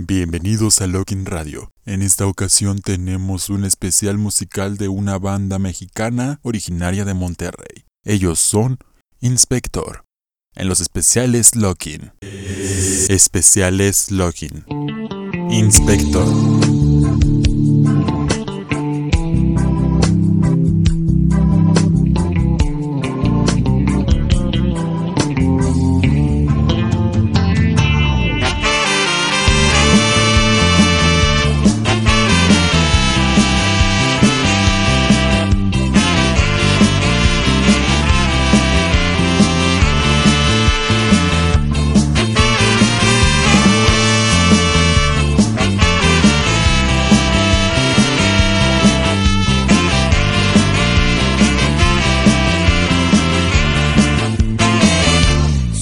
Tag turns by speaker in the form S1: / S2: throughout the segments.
S1: Bienvenidos a Login Radio. En esta ocasión tenemos un especial musical de una banda mexicana originaria de Monterrey. Ellos son Inspector. En los especiales Login. Especiales Login. Inspector.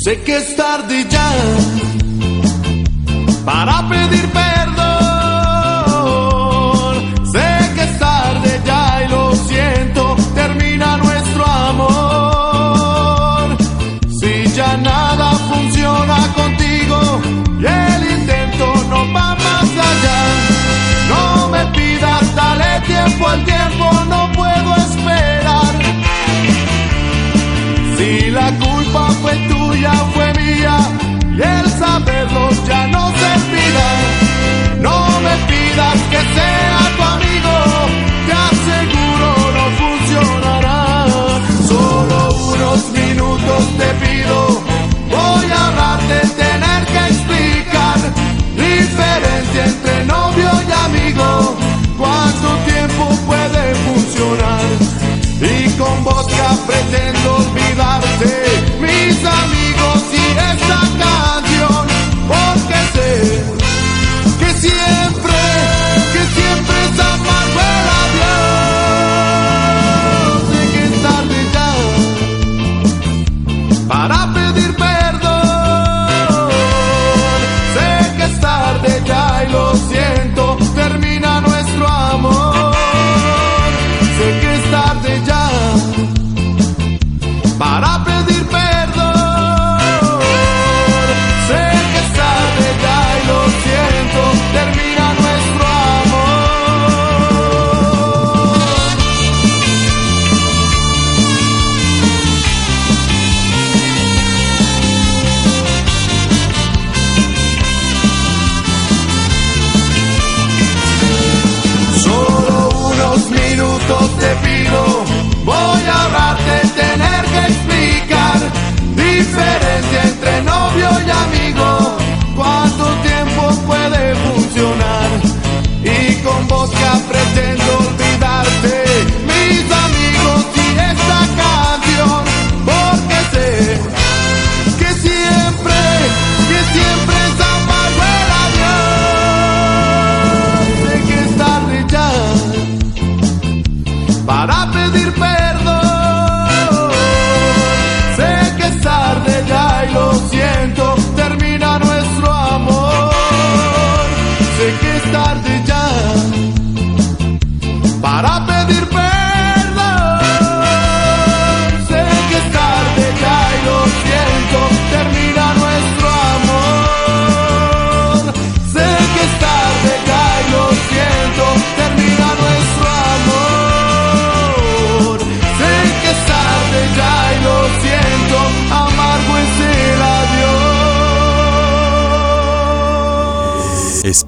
S2: Sé que es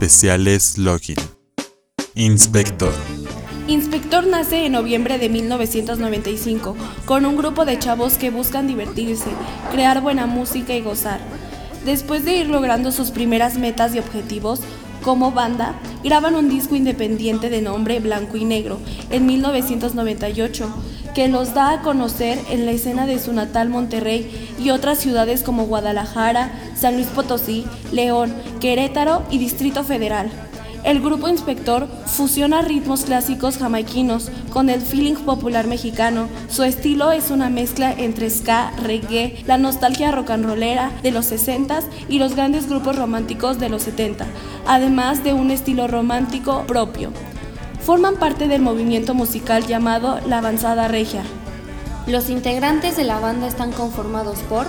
S1: Especiales Login. Inspector.
S3: Inspector nace en noviembre de 1995 con un grupo de chavos que buscan divertirse, crear buena música y gozar. Después de ir logrando sus primeras metas y objetivos, como banda, graban un disco independiente de nombre Blanco y Negro en 1998, que los da a conocer en la escena de su natal Monterrey y otras ciudades como Guadalajara, San Luis Potosí, León, Querétaro y Distrito Federal. El grupo Inspector fusiona ritmos clásicos jamaiquinos con el feeling popular mexicano. Su estilo es una mezcla entre ska, reggae, la nostalgia rock and rollera de los 60s y los grandes grupos románticos de los 70, además de un estilo romántico propio. Forman parte del movimiento musical llamado La Avanzada Regia.
S4: Los integrantes de la banda están conformados por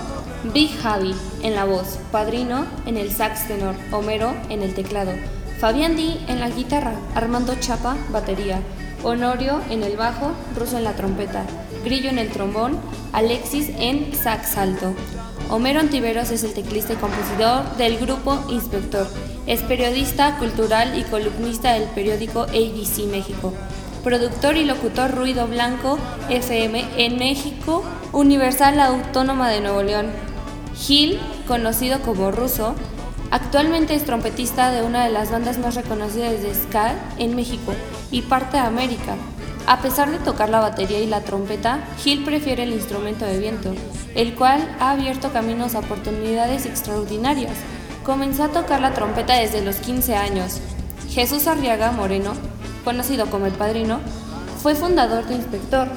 S4: Big Javi en la voz, Padrino en el sax tenor, Homero en el teclado, Fabián Di en la guitarra, Armando Chapa, batería, Honorio en el bajo, Russo en la trompeta, Grillo en el trombón, Alexis en sax alto. Homero Antiveros es el teclista y compositor del grupo Inspector. Es periodista cultural y columnista del periódico ABC México. Productor y locutor Ruido Blanco FM en México, Universal Autónoma de Nuevo León. Gil, conocido como Russo, actualmente es trompetista de una de las bandas más reconocidas de ska en México y parte de América. A pesar de tocar la batería y la trompeta, Gil prefiere el instrumento de viento, el cual ha abierto caminos a oportunidades extraordinarias. Comenzó a tocar la trompeta desde los 15 años. Jesús Arriaga Moreno, conocido como el padrino, fue fundador de Inspector.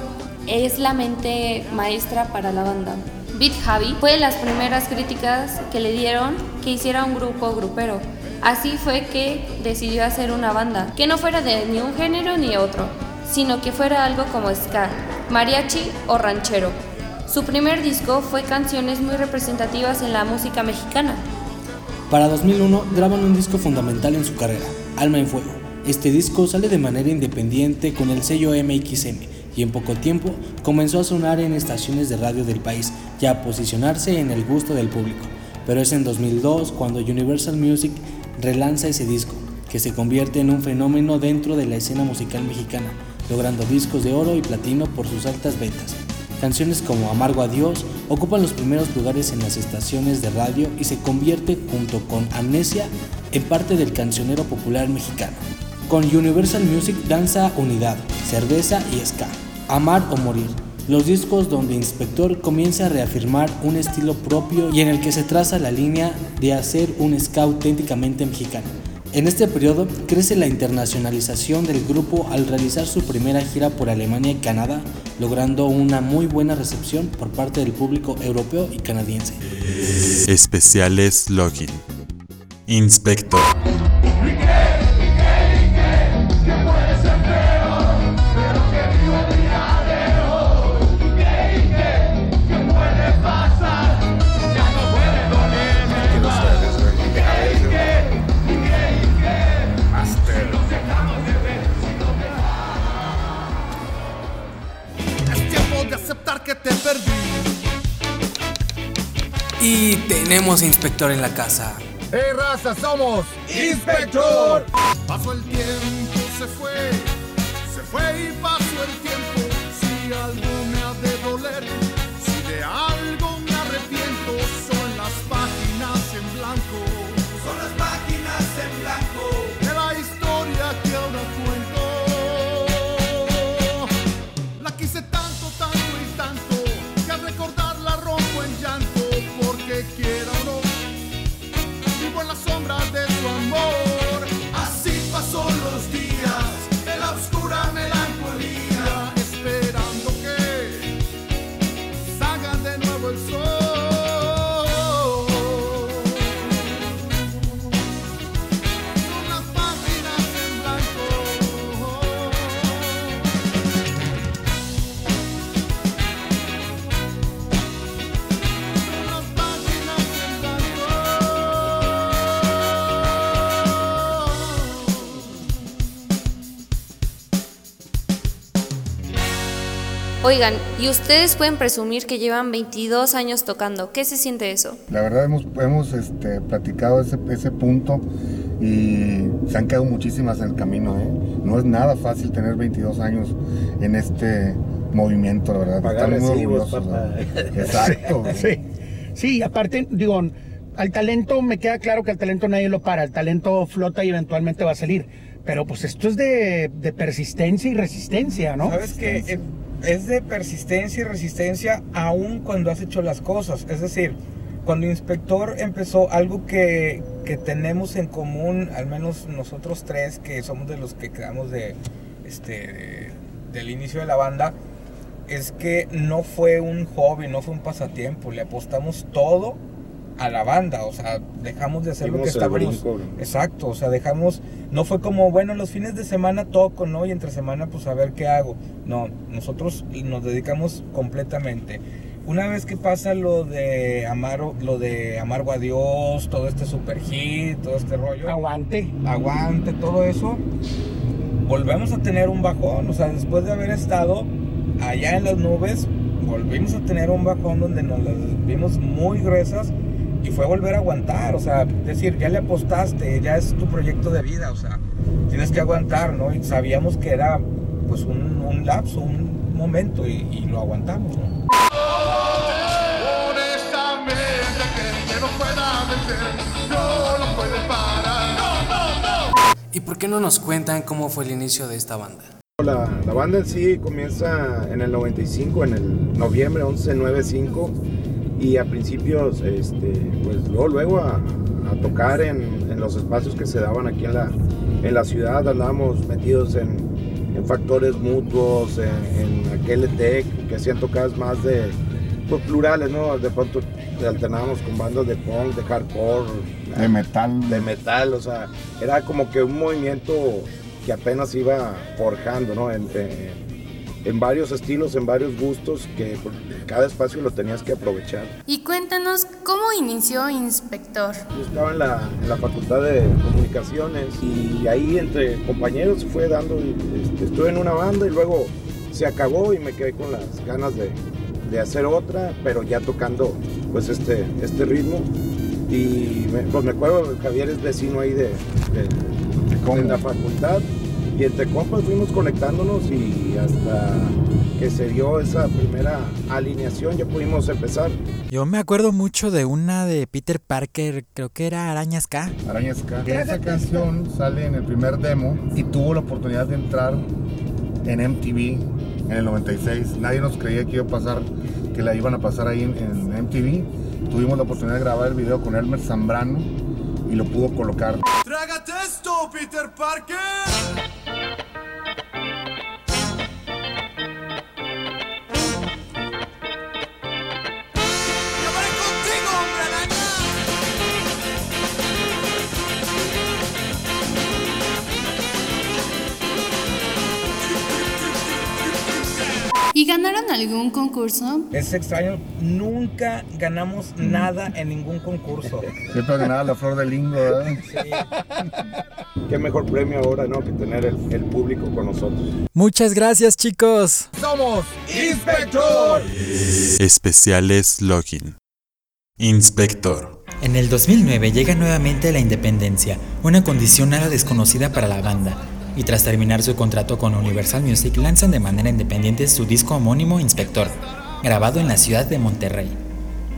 S4: Es la mente maestra para la banda. Beat Javi fue de las primeras críticas que le dieron que hiciera un grupo grupero. Así fue que decidió hacer una banda, que no fuera de ni un género ni otro, sino que fuera algo como ska, mariachi o ranchero. Su primer disco fue canciones muy representativas en la música mexicana.
S5: Para 2001 graban un disco fundamental en su carrera, Alma en Fuego. Este disco sale de manera independiente con el sello MXM y en poco tiempo comenzó a sonar en estaciones de radio del país y a posicionarse en el gusto del público. Pero es en 2002 cuando Universal Music relanza ese disco, que se convierte en un fenómeno dentro de la escena musical mexicana, logrando discos de oro y platino por sus altas ventas. Canciones como Amargo Adiós ocupan los primeros lugares en las estaciones de radio y se convierte, junto con Amnesia, en parte del cancionero popular mexicano. Con Universal Music danza unidad, cerveza y ska. Amar o Morir, los discos donde Inspector comienza a reafirmar un estilo propio y en el que se traza la línea de hacer un ska auténticamente mexicano. En este periodo crece la internacionalización del grupo al realizar su primera gira por Alemania y Canadá, logrando una muy buena recepción por parte del público europeo y canadiense.
S1: Especiales Login. Inspector.
S5: Tenemos inspector en la casa.
S6: ¡Eh, raza! ¡Somos Inspector! Pasó el tiempo, se fue, se fue y pasó
S4: Oigan, y ustedes pueden presumir que llevan 22 años tocando. ¿Qué se siente eso?
S7: La verdad hemos, hemos este, platicado ese, ese punto y se han quedado muchísimas en el camino. ¿eh? No es nada fácil tener 22 años en este movimiento, la verdad.
S8: Pagar
S7: Estamos muy
S8: recibos,
S7: orgullosos.
S8: papá.
S7: ¿no? Exacto.
S8: Sí, sí, aparte, digo, al talento me queda claro que al talento nadie lo para, el talento flota y eventualmente va a salir. Pero pues esto es de, de persistencia y resistencia, ¿no?
S9: Sabes que eh, es de persistencia y resistencia aún cuando has hecho las cosas. Es decir, cuando Inspector empezó, algo que, que tenemos en común, al menos nosotros tres, que somos de los que quedamos de, este, de- del inicio de la banda, es que no fue un hobby, no fue un pasatiempo, le apostamos todo a la banda, o sea, dejamos de hacer lo que
S8: Dimos
S9: estábamos...
S8: brinco.
S9: Exacto, o sea, dejamos, no fue como, bueno, los fines de semana toco, ¿no? Y entre semana, pues a ver qué hago. No, nosotros nos dedicamos completamente. una vez que pasa lo de Amaro, lo de Amargo a Dios, todo este super hit, todo este rollo.
S8: Aguante.
S9: Aguante, todo eso. Volvemos a tener un bajón. O sea, después de haber estado allá en las nubes, volvimos a tener un bajón donde nos las vimos muy gruesas y fue volver a aguantar. O sea, decir, ya le apostaste, ya es tu proyecto de vida. O sea, tienes que aguantar, ¿no? Y sabíamos que era pues un, un lapso, un momento y, y lo aguantamos, ¿no?
S2: Honestamente, que no pueda vencer, no lo puede parar. No, no, no.
S5: ¿Y por qué no nos cuentan cómo fue el inicio de esta banda?
S10: La, la banda en sí comienza en el 95, en el noviembre 1195 y a principios, este, pues luego, luego a, a tocar en, en, los espacios que se daban aquí en la, en la ciudad, andábamos metidos en, en factores mutuos, en, en aquel ETEC, que hacían tocadas más de pues, plurales, ¿no? De pronto alternábamos con bandas de punk, de hardcore,
S7: De metal.
S10: de metal, o sea, era como que un movimiento que apenas iba forjando, ¿no? En, en- en varios estilos, en varios gustos, que cada espacio lo tenías que aprovechar.
S11: Y cuéntanos cómo inició Inspector.
S10: Yo estaba en la, en la facultad de comunicaciones y ahí entre compañeros se fue dando, este, estuve en una banda y luego se acabó y me quedé con las ganas de, de hacer otra, pero ya tocando pues este, este ritmo. Y me, pues me acuerdo, Javier es vecino ahí de, de- de la facultad y entre compas fuimos conectándonos y hasta que se dio esa primera alineación ya pudimos empezar.
S12: Yo me acuerdo mucho de una de Peter Parker, creo que era Arañas K.
S7: Arañas K. Esa canción sale en el primer demo y tuvo la oportunidad de entrar en MTV en el 96. Nadie nos creía que iba a pasar, que la iban a pasar ahí en, en MTV. Tuvimos la oportunidad de grabar el video con Elmer Zambrano y lo pudo colocar.
S2: Trágate esto, Peter Parker.
S11: ¿Y ganaron algún concurso?
S9: Es extraño, nunca ganamos nada en ningún concurso.
S7: Siempre ganaba la flor de lingo, ¿verdad?
S10: Qué mejor premio ahora, ¿no? Que tener el, el público con nosotros.
S12: Muchas gracias chicos.
S2: Somos Inspector.
S1: Especiales Login. Inspector.
S12: En el 2009 llega nuevamente la independencia, una condición nada desconocida para la banda, y tras terminar su contrato con Universal Music lanzan de manera independiente su disco homónimo Inspector, grabado en la ciudad de Monterrey.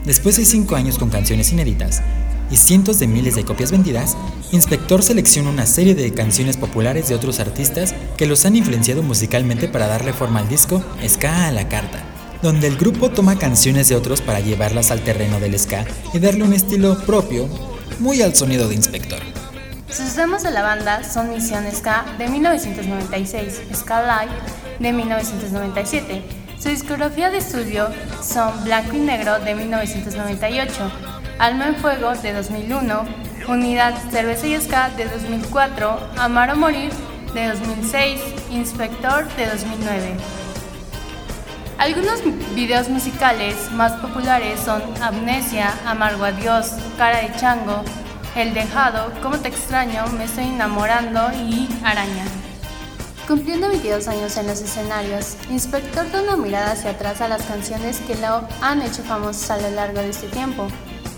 S12: Después de cinco años con canciones inéditas y cientos de miles de copias vendidas, Inspector selecciona una serie de canciones populares de otros artistas que los han influenciado musicalmente para darle forma al disco Ska a la carta, donde el grupo toma canciones de otros para llevarlas al terreno del ska y darle un estilo propio, muy al sonido de Inspector.
S11: Sus demos de la banda son Misión Ska de 1996, Ska Live de 1997. Su discografía de estudio son Blanco y Negro de 1998, Alma en Fuego de 2001, Unidad Cerveza y Ska de 2004, Amar o Morir de 2006, Inspector de 2009. Algunos videos musicales más populares son Amnesia, Amargo Adiós, Cara de Chango, El Dejado, Cómo Te Extraño, Me Estoy Enamorando y Araña. Cumpliendo 22 años en los escenarios, Inspector da una mirada hacia atrás a las canciones que lo han hecho famosos a lo largo de este tiempo,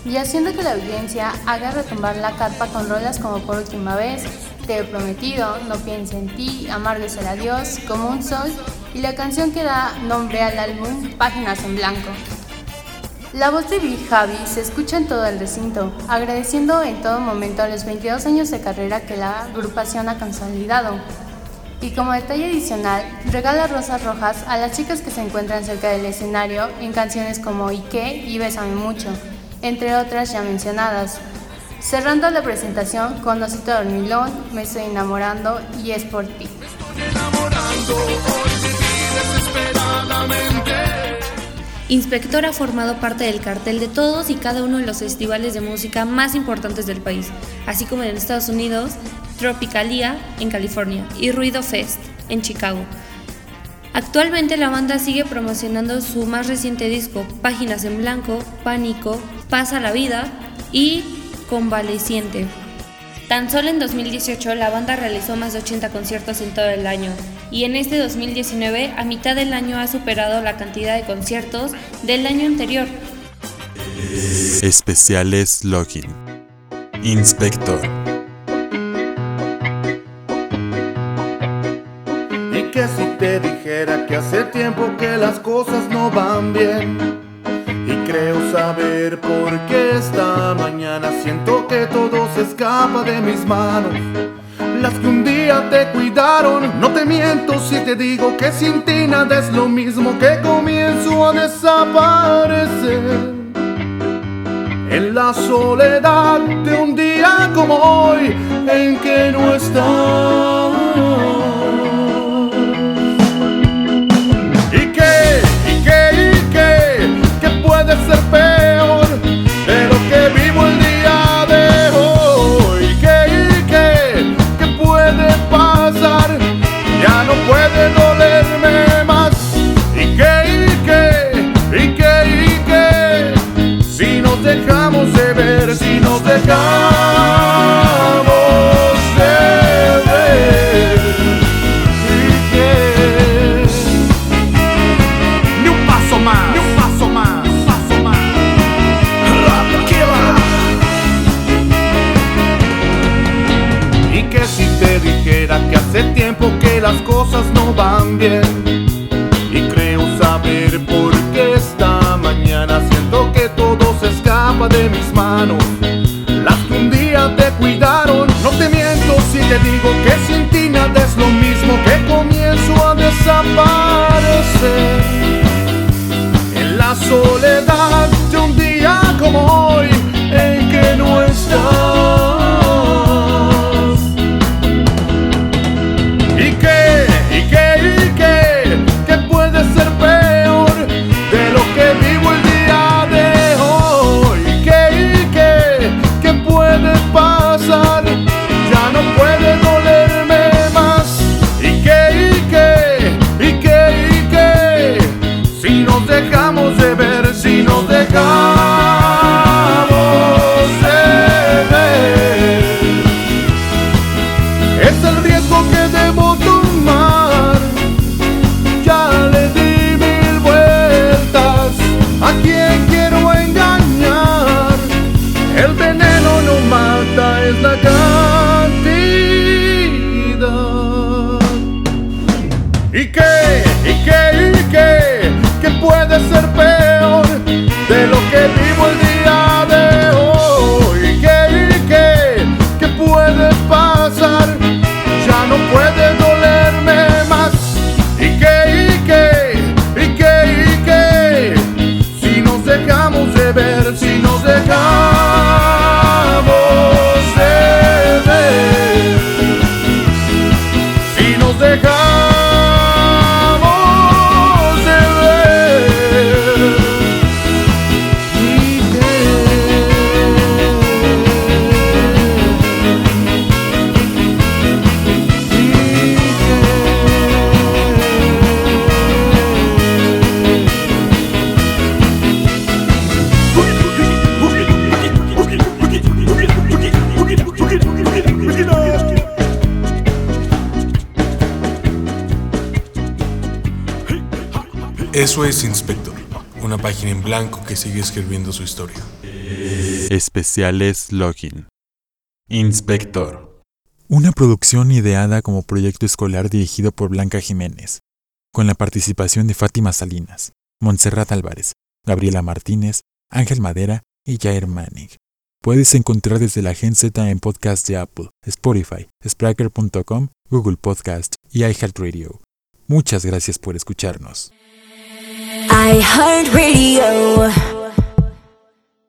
S11: y haciendo que la audiencia haga retumbar la carpa con rolas como Por Última Vez, Te he prometido, No piense en ti, Amargo es el adiós, Como un sol y la canción que da nombre al álbum Páginas en Blanco. La voz de Big Javi se escucha en todo el recinto, agradeciendo en todo momento los 22 años de carrera que la agrupación ha consolidado. Y como detalle adicional, regala rosas rojas a las chicas que se encuentran cerca del escenario en canciones como Ike y Bésame Mucho, entre otras ya mencionadas. Cerrando la presentación con Osito Dormilón, Me Estoy Enamorando y Es por ti.
S4: Inspector ha formado parte del cartel de todos y cada uno de los festivales de música más importantes del país, así como en Estados Unidos, Tropicalia en California y Ruido Fest en Chicago. Actualmente la banda sigue promocionando su más reciente disco, Páginas en Blanco, Pánico, Pasa la Vida y Convaleciente. Tan solo en 2018 la banda realizó más de 80 conciertos en todo el año y en este 2019 a mitad del año ha superado la cantidad de conciertos del año anterior.
S1: Especiales Login. Inspector.
S6: Y que si te dijera que hace tiempo que las cosas no van bien. Y creo saber por qué esta mañana siento que todo se escapa de mis manos. Te cuidaron, no te miento si te digo que sin ti nada es lo mismo que comienzo a desaparecer. En la soledad de un día como hoy, en que no estás. Y creo saber por qué esta mañana siento que todo se escapa de mis manos.
S13: Eso es Inspector, una página en blanco que sigue escribiendo su historia.
S1: Especiales Login. Inspector. Una producción ideada como proyecto escolar dirigido por Blanca Jiménez, con la participación de Fátima Salinas, Montserrat Álvarez, Gabriela Martínez, Ángel Madera y Jair Manig. Puedes encontrar desde la Gen Z en podcast de Apple, Spotify, Spreaker.com, Google Podcast y iHeartRadio. Muchas gracias por escucharnos.
S14: I heard radio.